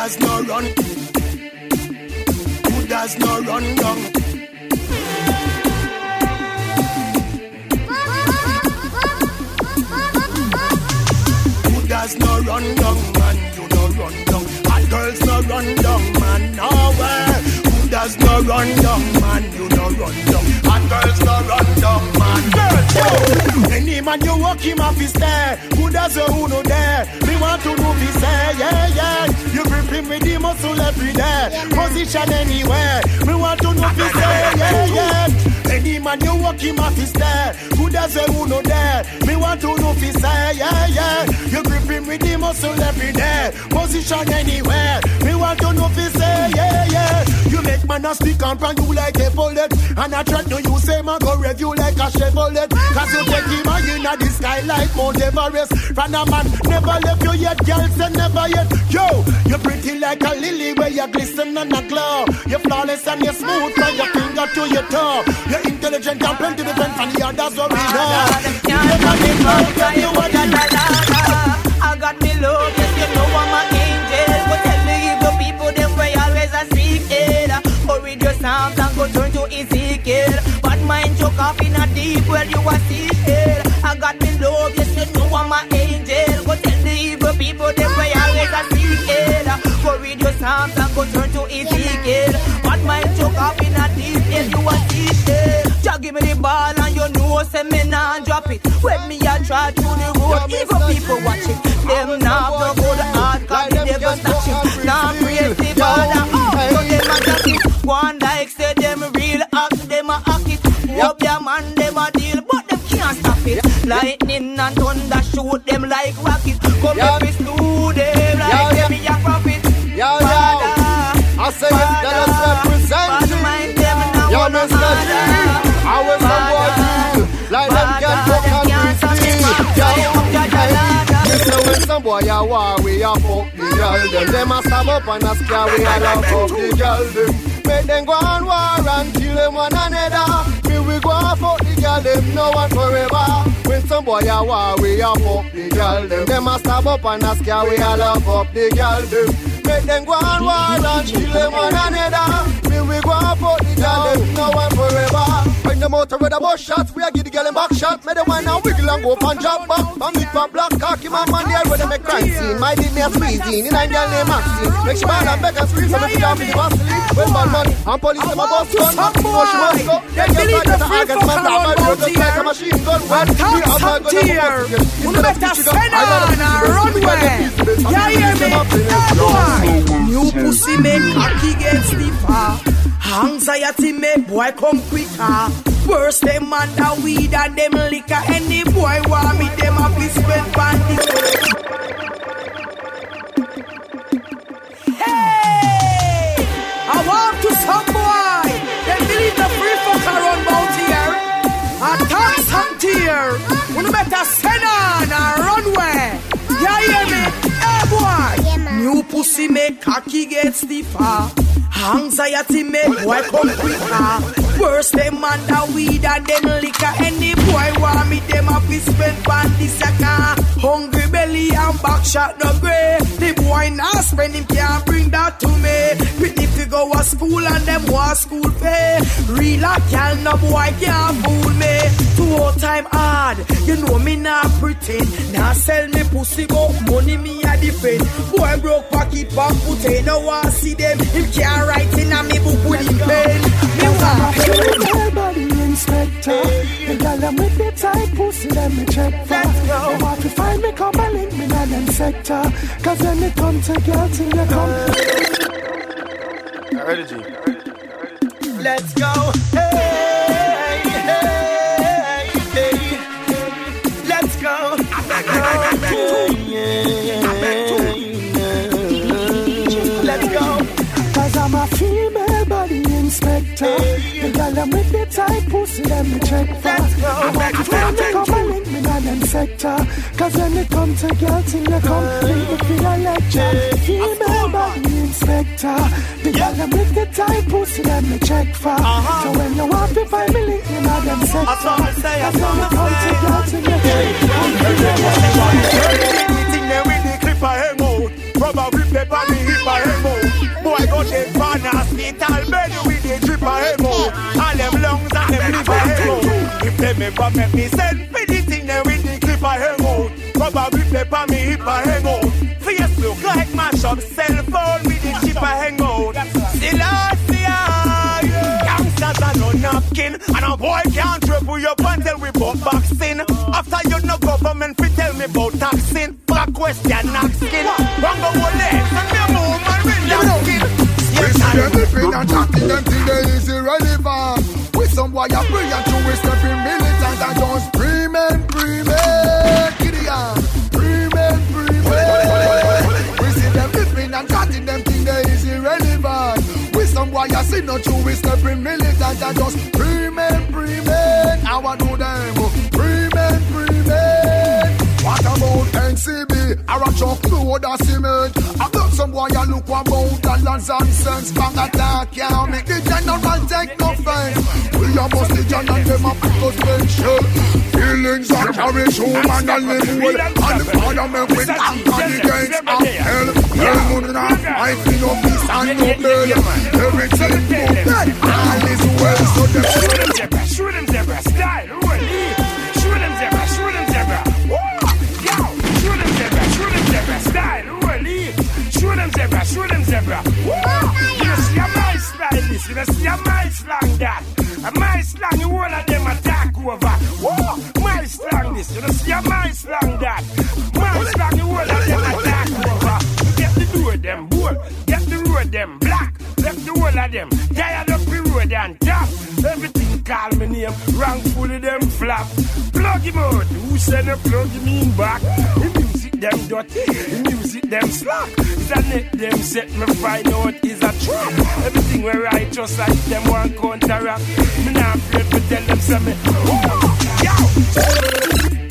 does not run? Who does not run down? Who does not run down, man? You don't run down. Hot girls not run down, man. Nowhere. Who does not run down, man? You don't run down. Hot girls not run down, man. Girls, yo. Any man you walk him off his there. Who does who no there? Me want to know if say, yeah, yeah. You grip him with the muscle every day. Position anywhere. Me want to know if he say, yeah, yeah. Any man you walk him off his there. Who does a who no there? Me want to know if he say, yeah, yeah. You grip him with the muscle every day. Position anywhere. Me want to know if he say, yeah, yeah. You make man a stick and pan you like a bullet. And I try to you man go review like a Chevrolet. Cause you take him high in the sky like Mount Everest. Run a man never left you yet, girl say never yet. Yo, you pretty like a lily where you glisten and a glow. You're flawless and you're smooth from your finger to your toe. You're intelligent and plenty different from the others ah, what we know. You never did love, girl, you are the I got me love, yes, you know I'm an angel. Go tell the evil people them way always a secret. Or read your psalms and go turn to Ezekiel. Mind in a deep where you are seated. I got me love, yes, you know I'm an angel. Go tell the evil people them way always a secret. Go read your psalms and go turn to Ezekiel. But mind choke off in a deep where you are seated. Just give me the ball and you know say me nah drop it. When me a try through the road, evil people watching. Them nah no good heart, cause they never touch it. Hope your man them a deal, but them can't stop it. Lightning and thunder shoot them like rocket. Come up with do them like them me a profit. Yo, yo. I say it, let us represent it. Yo, Mr. G, I was some boy deal. Like them can't talk and breathe me. Yo, me when some boy a war, we a fuck the girl them. Them a stab up and a scare, we a love fuck the girl them. Make them go on war girl them, no one forever. When some boy a war, we a fuck the girl them. Them a stab up and a scare, we a love fuck the girl them. Make them go on war and kill them one another. Me we go and fuck the girl them, no one forever. When them out with a bus shots, we a give the girl them back shot. Make them wine and wiggle and go up and drop back. And meet for black cocky man man there where them make crime scene. My did me a squeezing in a girl named Maxine. Make she man and beg and scream so me sit down with the Vaseline. When bad man and police them a bust gun, no she must go. Then you start to August man down my just like a machine gun. When we have my gun and go up again. Instead of I got a piece of. We got the piece of it. Yeah, hear me? New pussy make cocky get stiffer. Anxiety make boy come quicker. Worse them man that weed and them liquor. Any boy want me, them a be spend bandit. We better send on a runway. Yeah, hear me? Hey, eh, boy. New pussy make cocky get stiffer. Anxiety make boy come quicker. Worse them man that weed and them liquor. Any boy want me, them a fi spend pan this a car. Hungry belly and back shot no grey. The boy not spend him can't bring school and them want school pay. Real a gal no boy can't fool me. Two whole time hard, you know me not pretend. Now sell me pussy but money me a defend. Boy broke pocket back put in no want see them. Him can't write in a me book with him pen. Me want inspector. The girl them with the tight pussy, let me check for. They want to find me, come and link me in them sector. Cause when it come to girl till you come. Let's go. Hey, hey, hey. Let's go. Let's go. Cause I'm a female body inspector. The girl them with the tight pussy, let me check for. I want sector. Cause when they come to girls in the complete, they feel a lecture. Female by the inspector. The yeah. girl them with the type, pussy, let me check for. Uh-huh. So when you want to find me, link in all them sector. That's what I to that's I. Cause when they come to girls in the complete, paper him out. Probably paper me hip a him out. Boy got a hospital bed with a drip a. All them lungs and them liver him out. If them make me send Grip pepper me hip I hang out. Face look like my shop, cell phone with the chip I hang out. Still I see I, Gangsters are no napkin, and a boy can't triple your until we both boxing. After you no government fi tell me about taxing. Back question asking. Wrong go hold it, send me a move and relaxing. We see them living and chatting them till they is irrelevant. With some a pray and two we step in militant and just A see no two we step in militant and just screaming. How I do them, oh, screaming, screaming. What about NCB? I a truck load of cement. I got some boy a look about dollars and cents. Bang attack, can't make the general take no offense. We a bust the and them a put us pension. Feelings are carry human and live well. And the parliament with conquer against hell. Hell moon and I feel no and no bell. Everything good, all is well. So them shoot them zebra, shoot them zebra, style, lead. Shoot them zebra, shoot them zebra. Yo, shoot them zebra, shoot them zebra, style, lead. Shoot them zebra, shoot them zebra. You see a my style this, you see a my slang that. A my slang, you all of them attack over. Them, of the road and top. Everything call me name, wrongfully them flap. Plug him out, who send a plug him in back? The music them dirty, the music them slack. It's a net them set me find out is a trap. Everything we righteous like them one counteract. Me not afraid to tell them oh, yo.